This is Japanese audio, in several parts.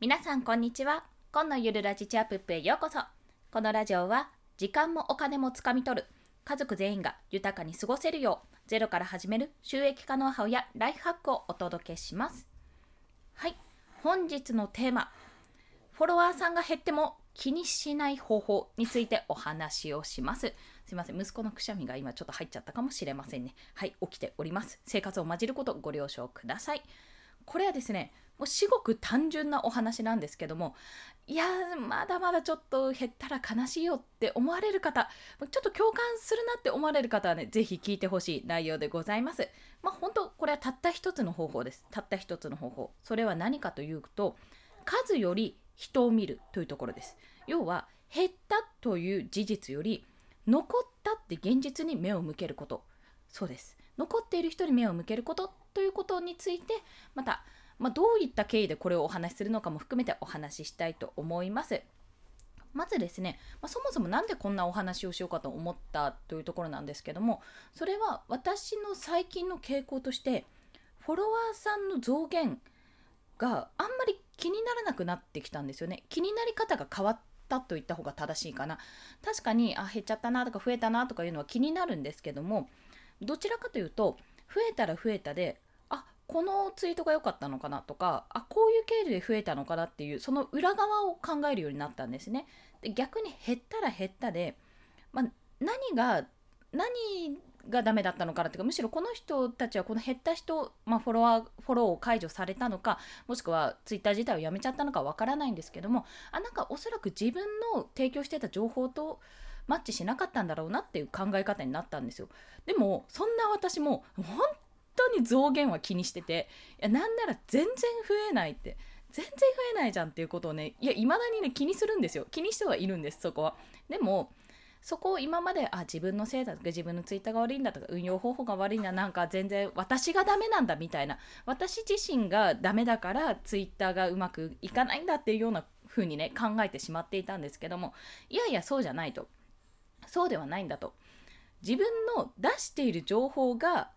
皆さんこんにちは。今のゆるラジチアップップへようこそ。このラジオは時間もお金もつかみ取る。家族全員が豊かに過ごせるようゼロから始める収益化ノウハウやライフハックをお届けします。はい。本日のテーマフォロワーさんが減っても気にしない方法についてお話をします。すいません。息子のくしゃみが今ちょっと入っちゃったかもしれませんね。はい。起きております。生活を混じることご了承ください。これはですねもう至極単純なお話なんですけどもいやまだまだちょっと減ったら悲しいよって思われる方ちょっと共感するなって思われる方はね是非聞いてほしい内容でございます。まあ本当これはたった一つの方法です。たった一つの方法。それは何かというと数より人を見るというところです。要は減ったという事実より残ったって現実に目を向けること。そうです。残っている人に目を向けることということについてまたまあ、どういった経緯でこれをお話しするのかも含めてお話ししたいと思います。まずですね、まあ、そもそも何でこんなお話をしようかと思ったというところなんですけどもそれは私の最近の傾向としてフォロワーさんの増減があんまり気にならなくなってきたんですよね気になり方が変わったと言った方が正しいかな確かにあ減っちゃったなとか増えたなとかいうのは気になるんですけどもどちらかというと増えたら増えたであこのツイートが良かったのかなとかあこういう経緯で増えたのかなっていうその裏側を考えるようになったんですね。で逆に減ったら減ったで、まあ、何が何がダメだったのかなっていうかむしろこの人たちはこの減った人、まあ、フォロワーフォローを解除されたのかもしくはツイッター自体をやめちゃったのかわからないんですけどもあなんかおそらく自分の提供してた情報とマッチしなかったんだろうなっていう考え方になったんですよ。でもそんな私も本当に増減は気にしてていやなんなら全然増えないって全然増えないじゃんっていうことをねいや未だにね気にするんですよ。気にしてはいるんですそこは。でもそこを今まであ自分のせいだとか自分のツイッターが悪いんだとか運用方法が悪いんだなんか全然私がダメなんだみたいな私自身がダメだからツイッターがうまくいかないんだっていうような風にね考えてしまっていたんですけどもいやいやそうじゃないと。そうではないんだと自分の出している情報が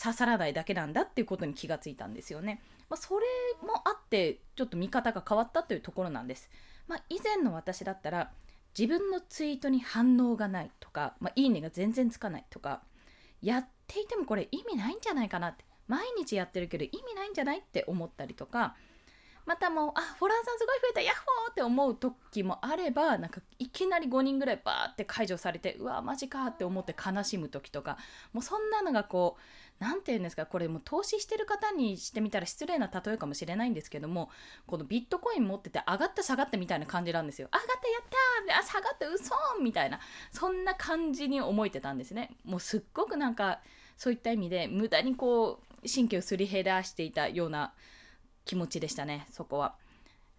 刺さらないだけなんだっていうことに気がついたんですよね。まあ、それもあってちょっと見方が変わったというところなんです。まあ、以前の私だったら自分のツイートに反応がないとか、まあ、いいねが全然つかないとかやっていてもこれ意味ないんじゃないかなって毎日やってるけど意味ないんじゃないって思ったりとかまたもうあフォロワーさんすごい増えたヤッホーって思う時もあればなんかいきなり5人ぐらいバーって解除されてうわマジかって思って悲しむ時とかもうそんなのがこう何て言うんですかこれもう投資してる方にしてみたら失礼な例えかもしれないんですけどもこのビットコイン持ってて上がった下がったみたいな感じなんですよ。上がったやったーあ下がった嘘みたいなそんな感じに思えてたんですね。もうすっごくなんかそういった意味で無駄にこう神経をすり減らしていたような気持ちでしたねそこは。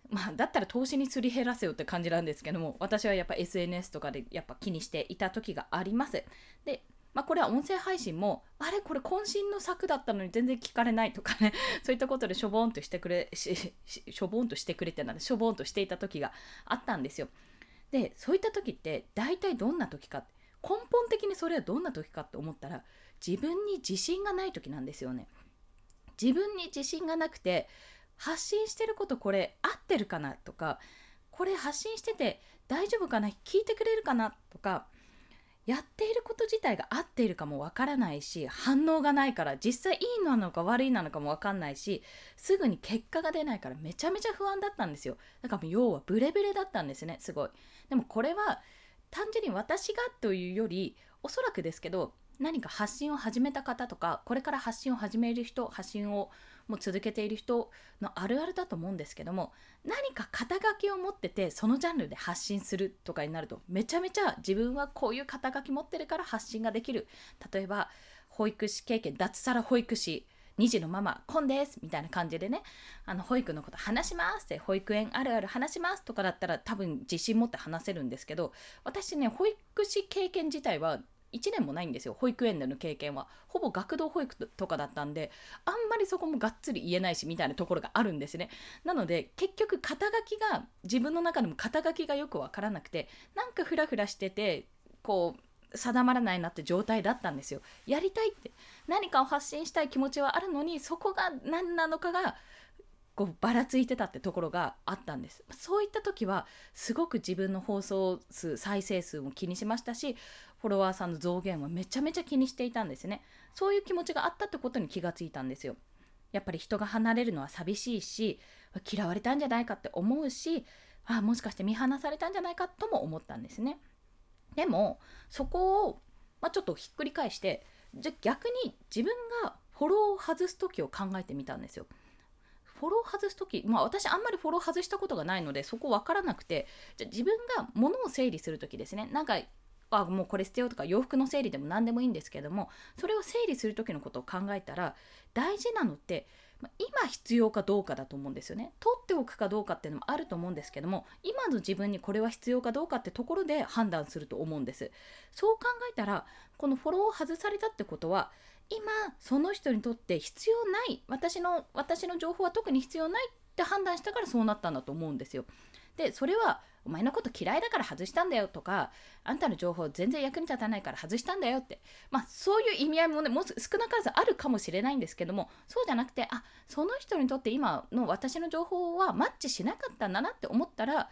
まあ、だったら投資にすり減らせよって感じなんですけども私はやっぱ SNS とかでやっぱ気にしていた時があります。でまあ、これは音声配信もあれこれ渾身の作だったのに全然聞かれないとかね そういったことでしょぼんとしてくれししょぼんとしてくれてなんでしょぼんとしていた時があったんですよでそういった時って大体どんな時か根本的にそれはどんな時かって思ったら自分に自信がない時なんですよね自分に自信がなくて発信してることこれ合ってるかなとかこれ発信してて大丈夫かな聞いてくれるかなとかやっていること自体が合っているかもわからないし反応がないから実際いいのなのか悪いなのかもわかんないしすぐに結果が出ないからめちゃめちゃ不安だったんですよ。だから要はブレブレだったんですねすごい。でもこれは単純に私がというよりおそらくですけど何か発信を始めた方とかこれから発信を始める人発信をもう続けている人のあるあるだと思うんですけども何か肩書きを持っててそのジャンルで発信するとかになるとめちゃめちゃ自分はこういう肩書き持ってるから発信ができる。例えば保育士経験脱サラ保育士2児のママ、コンですみたいな感じでね、あの保育のこと話しますって、保育園あるある話しますとかだったら多分自信持って話せるんですけど、私ね、保育士経験自体は1年もないんですよ保育園での経験は。ほぼ学童保育とかだったんであんまりそこもがっつり言えないしみたいなところがあるんですね。なので結局肩書きが自分の中でも肩書きがよくわからなくてなんかフラフラしててこう定まらないなって状態だったんですよ。やりたいって。何かを発信したい気持ちはあるのにそこが何なのかがこうばらついてたってところがあったんです。そういった時はすごく自分の放送数再生数も気にしましたしフォロワーさんの増減はめちゃめちゃ気にしていたんですね。そういう気持ちがあったってことに気がついたんですよ。やっぱり人が離れるのは寂しいし嫌われたんじゃないかって思うしあもしかして見放されたんじゃないかとも思ったんですね。でもそこを、まあ、ちょっとひっくり返してじゃ逆に自分がフォローを外す時を考えてみたんですよ。フォロー外す時まあ私あんまりフォロー外したことがないのでそこ分からなくてじゃ自分が物を整理する時ですね。なんかあもうこれ捨てようとか洋服の整理でも何でもいいんですけどもそれを整理する時のことを考えたら大事なのって今必要かどうかだと思うんですよね。取っておくかどうかっていうのもあると思うんですけども今の自分にこれは必要かどうかってところで判断すると思うんです。そう考えたらこのフォローを外されたってことは今その人にとって必要ない私の私の情報は特に必要ないって判断したからそうなったんだと思うんですよ。でそれはお前のこと嫌いだから外したんだよとかあんたの情報全然役に立たないから外したんだよって。まあそういう意味合いもねもう少なからずあるかもしれないんですけどもそうじゃなくてあその人にとって今の私の情報はマッチしなかったんだなって思ったら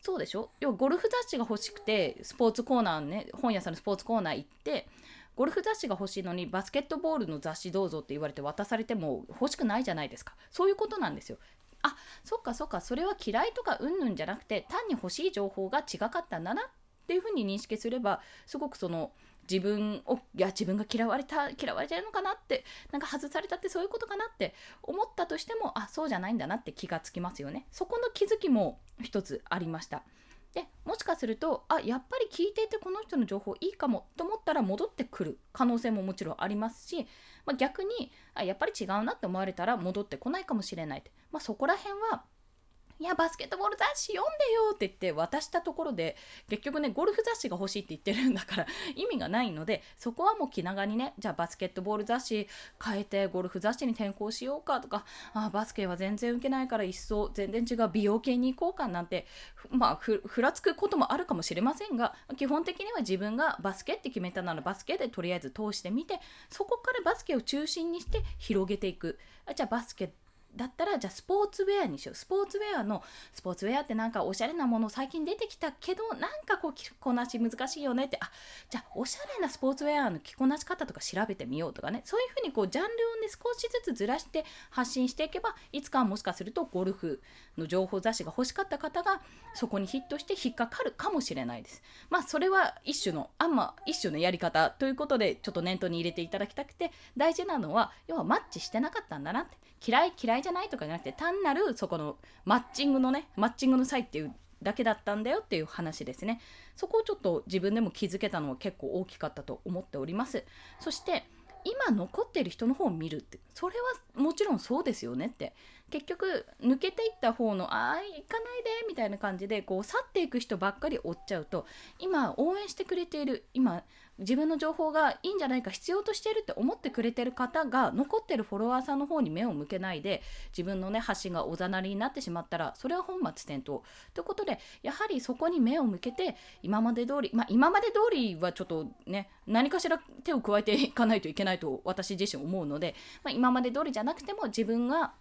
そうでしょ？要はゴルフ雑誌が欲しくてスポーツコーナーね本屋さんのスポーツコーナー行ってゴルフ雑誌が欲しいのにバスケットボールの雑誌どうぞって言われて渡されても欲しくないじゃないですか。そういうことなんですよ。あそっかそっか。それは嫌いとかうんぬんじゃなくて単に欲しい情報が違かったんだなっていうふうに認識すればすごくその自分をいや自分が嫌われた嫌われちゃうのかなってなんか外されたってそういうことかなって思ったとしてもあそうじゃないんだなって気がつきますよね。そこの気づきも一つありました。でもしかするとあやっぱり聞いていてこの人の情報いいかもと思ったら戻ってくる可能性ももちろんありますし、まあ、逆にあやっぱり違うなって思われたら戻ってこないかもしれないって、まあ、そこら辺はいや、バスケットボール雑誌読んでよって言って渡したところで、結局ね、ゴルフ雑誌が欲しいって言ってるんだから 意味がないので、そこはもう気長にね、じゃあバスケットボール雑誌変えてゴルフ雑誌に転校しようかとか、あバスケは全然受けないから一層全然違う美容系に行こうかなんて、まあ、ふらつくこともあるかもしれませんが、基本的には自分がバスケって決めたならバスケでとりあえず通してみて、そこからバスケを中心にして広げていく。あじゃあバスケだったらじゃあスポーツウェアにしよう。スポーツウェアのスポーツウェアってなんかおしゃれなもの最近出てきたけどなんかこう着こなし難しいよねって。あじゃあおしゃれなスポーツウェアの着こなし方とか調べてみようとかね。そういうふうにこうジャンルをね少しずつずらして発信していけばいつかはもしかするとゴルフの情報雑誌が欲しかった方がそこにヒットして引っかかるかもしれないです。まあそれは一種のあんま一種のやり方ということでちょっと念頭に入れていただきたくて大事なのは要はマッチしてなかったんだなって。嫌い嫌いじゃないとかじゃなくて単なるそこのマッチングのねマッチングの際っていうだけだったんだよっていう話ですね。そこをちょっと自分でも気づけたのは結構大きかったと思っております。そして今残ってる人の方を見るってそれはもちろんそうですよねって。結局抜けていった方のああ行かないでみたいな感じでこう去っていく人ばっかり追っちゃうと今応援してくれている今自分の情報がいいんじゃないか必要としてるって思ってくれてる方が残ってるフォロワーさんの方に目を向けないで自分のね発信がおざなりになってしまったらそれは本末転倒。ということでやはりそこに目を向けて今まで通りまあ今まで通りはちょっとね何かしら手を加えていかないといけないと私自身思うので、まあ、今まで通りじゃなくても自分が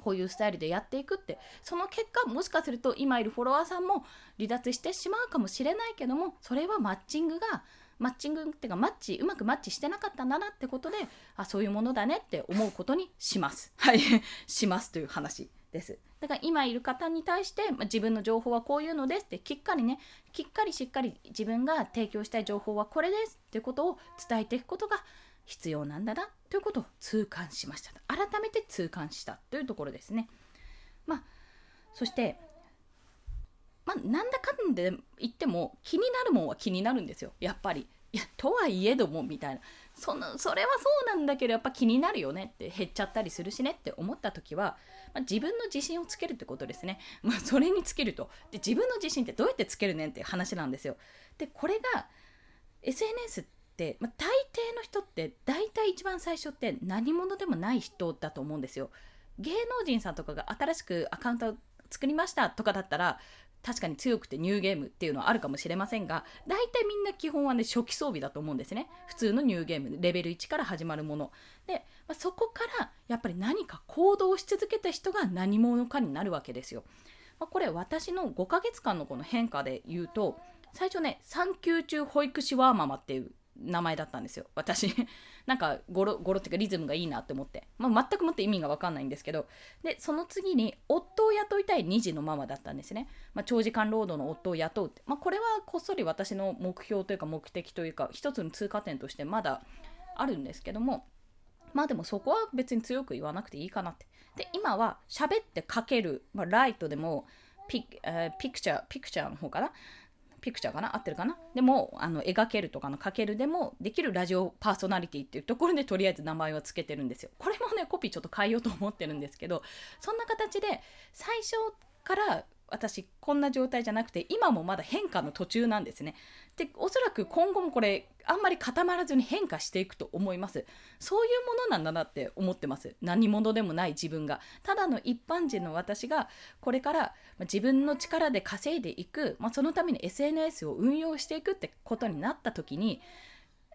こういうスタイルでやっていくってその結果もしかすると今いるフォロワーさんも離脱してしまうかもしれないけどもそれはマッチングがマッチングっていうかマッチうまくマッチしてなかったんだなってことであそういうものだねって思うことにします。はい。しますという話です。だから今いる方に対して、まあ、自分の情報はこういうのですってきっかりねきっかりしっかり自分が提供したい情報はこれですっていうことを伝えていくことが必要なんだなということを痛感しました。改めて痛感したというところですね。まあそしてまあ、なんだかんで言っても気になるもんは気になるんですよ。やっぱり。いやとはいえどもみたいな。そのそれはそうなんだけどやっぱ気になるよねって減っちゃったりするしねって思った時は、まあ、自分の自信をつけるってことですね、まあ、それにつけると。で自分の自信ってどうやってつけるねんって話なんですよ。でこれが SNS って、まあ、大抵の人って大体一番最初って何者でもない人だと思うんですよ。芸能人さんとかが新しくアカウント作りましたとかだったら確かに強くてニューゲームっていうのはあるかもしれませんが大体みんな基本はね初期装備だと思うんですね。普通のニューゲームレベル1から始まるもの。で、まあ、そこからやっぱり何か行動し続けた人が何者かになるわけですよ、まあ、これ私の5ヶ月間のこの変化で言うと最初ね産休中保育士ワーママっていう名前だったんですよ。私。なんか語呂語呂っていうかリズムがいいなって思って、まあ、全くもって意味が分かんないんですけど。でその次に夫を雇いたい2児のママだったんですね、まあ、長時間労働の夫を雇うって、まあ、これはこっそり私の目標というか目的というか一つの通過点としてまだあるんですけども。まあでもそこは別に強く言わなくていいかなって。で今は喋って書ける、まあ、ライトでもピ,、えー、ピクチャーピクチャーの方かな。ピクチャーかな？合ってるかな？でもあの描けるとかのかけるでもできるラジオパーソナリティっていうところでとりあえず名前を付けてるんですよ。これもねコピーちょっと変えようと思ってるんですけどそんな形で最初から私こんな状態じゃなくて今もまだ変化の途中なんですね。でおそらく今後もこれあんまり固まらずに変化していくと思います。そういうものなんだなって思ってます。何者でもない自分が。ただの一般人の私がこれから自分の力で稼いでいく、まあ、そのために SNS を運用していくってことになった時に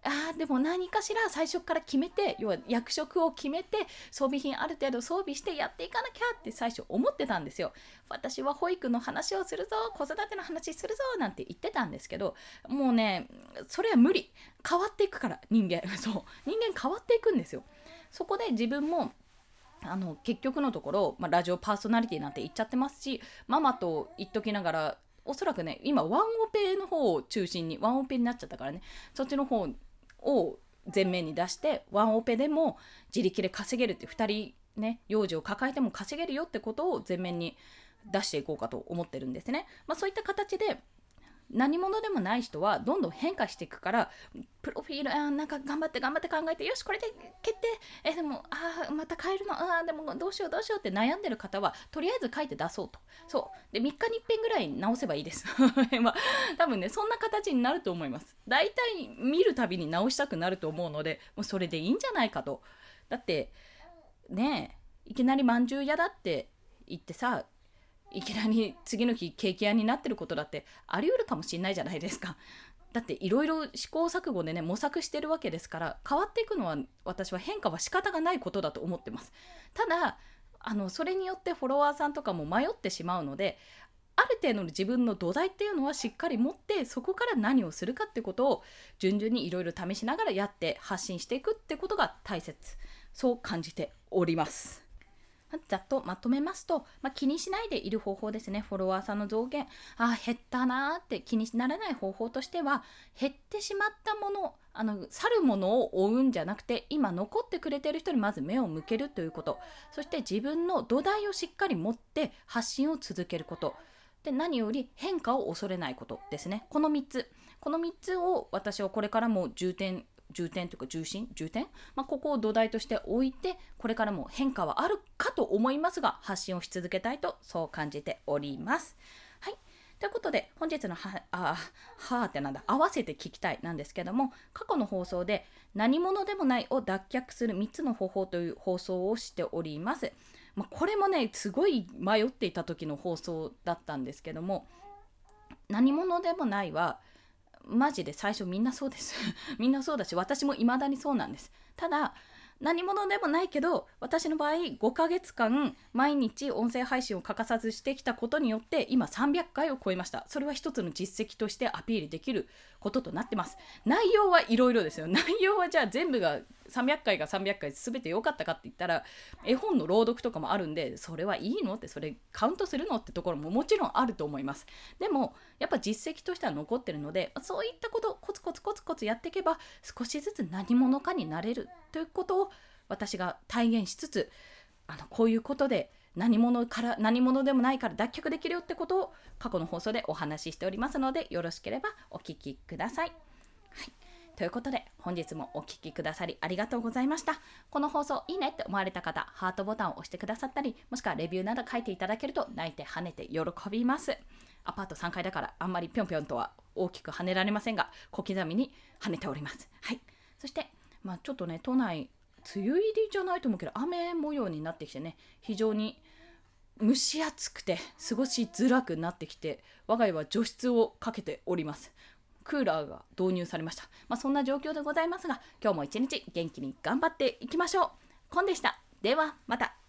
あでも何かしら最初から決めて要は役職を決めて装備品ある程度装備してやっていかなきゃって最初思ってたんですよ。私は保育の話をするぞ子育ての話するぞなんて言ってたんですけどもうねそれは無理変わっていくから人間 そう人間変わっていくんですよ。そこで自分もあの結局のところ、まあ、ラジオパーソナリティなんて言っちゃってますしママと言っときながらおそらくね今ワンオペの方を中心にワンオペになっちゃったからねそっちの方を前面に出してワンオペでも自力で稼げるって2人ね幼児を抱えても稼げるよってことを前面に出していこうかと思ってるんですね。まあ、そういった形で何者でもない人はどんどん変化していくからプロフィールあなんか頑張って頑張って考えてよしこれで決定。えでもあまた変えるの？あでもどうしようどうしようって悩んでる方はとりあえず書いて出そうと。そう。で3日に1遍ぐらい直せばいいです。まあ、多分ねそんな形になると思います。大体見るたびに直したくなると思うのでもうそれでいいんじゃないかと。だってねえいきなりまんじゅう屋だって言ってさいきなり次の日ケーキ屋になってることだってあり得るかもしんないじゃないですか。だっていろいろ試行錯誤でね模索してるわけですから変わっていくのは私は変化は仕方がないことだと思ってます。ただあのそれによってフォロワーさんとかも迷ってしまうのである程度の自分の土台っていうのはしっかり持ってそこから何をするかってことを順々にいろいろ試しながらやって発信していくってことが大切そう感じております。ざっとまとめますと、まあ、気にしないでいる方法ですね。フォロワーさんの増減。あ、減ったなーって気にならない方法としては、減ってしまったもの、あの、去るものを追うんじゃなくて、今残ってくれてる人にまず目を向けるということ。そして自分の土台をしっかり持って発信を続けること。で、何より変化を恐れないことですね。この3つ。この3つを私はこれからも重点重点というか重心重点、まあ、ここを土台として置いてこれからも変化はあるかと思いますが発信をし続けたいとそう感じております。はいということで本日のはあはってなんだ合わせて聞きたいなんですけども過去の放送で何者でもないを脱却する3つの方法という放送をしております。まあ、これもねすごい迷っていた時の放送だったんですけども何者でもないはマジで最初みんなそうです。みんなそうだし私も未だにそうなんです。ただ何者でもないけど私の場合5ヶ月間毎日音声配信を欠かさずしてきたことによって今300回を超えました。それは一つの実績としてアピールできることとなってます。内容はいろいろですよ。内容はじゃあ全部が300回が300回全て良かったかって言ったら絵本の朗読とかもあるんでそれはいいのってそれカウントするのってところももちろんあると思います。でもやっぱ実績としては残ってるのでそういったことコツコツコツコツやっていけば少しずつ何者かになれるということを私が体現しつつあのこういうことで何者から何者でもないから脱却できるよってことを過去の放送でお話ししておりますのでよろしければお聞きください。はいということで本日もお聴きくださりありがとうございました。この放送いいねって思われた方、ハートボタンを押してくださったり、もしくはレビューなど書いていただけると泣いて跳ねて喜びます。アパート3階だからあんまりぴょんぴょんとは大きく跳ねられませんが、小刻みに跳ねております。はい。そして、まあ、ちょっとね、都内、梅雨入りじゃないと思うけど、雨模様になってきてね、非常に蒸し暑くて過ごしづらくなってきて我が家は除湿をかけております。クーラーが導入されました、まあ、そんな状況でございますが今日も一日元気に頑張っていきましょう。コンでした。ではまた。